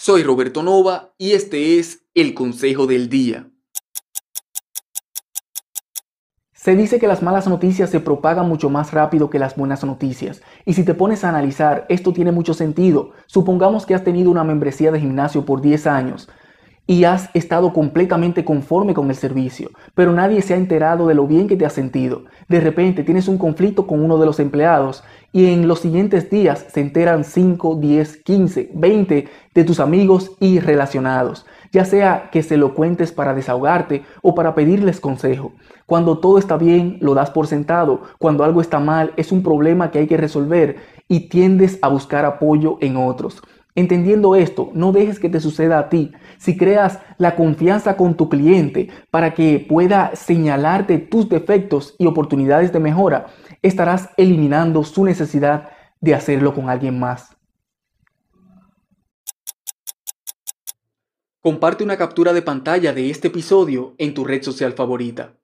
Soy Roberto Nova y este es el Consejo del Día. Se dice que las malas noticias se propagan mucho más rápido que las buenas noticias. Y si te pones a analizar, esto tiene mucho sentido. Supongamos que has tenido una membresía de gimnasio por 10 años y has estado completamente conforme con el servicio, pero nadie se ha enterado de lo bien que te has sentido. De repente tienes un conflicto con uno de los empleados y en los siguientes días se enteran 5, 10, 15, 20 de tus amigos y relacionados, ya sea que se lo cuentes para desahogarte o para pedirles consejo. Cuando todo está bien, lo das por sentado. Cuando algo está mal, es un problema que hay que resolver y tiendes a buscar apoyo en otros. Entendiendo esto, no dejes que te suceda a ti. Si creas la confianza con tu cliente para que pueda señalarte tus defectos y oportunidades de mejora, estarás eliminando su necesidad de hacerlo con alguien más. Comparte una captura de pantalla de este episodio en tu red social favorita.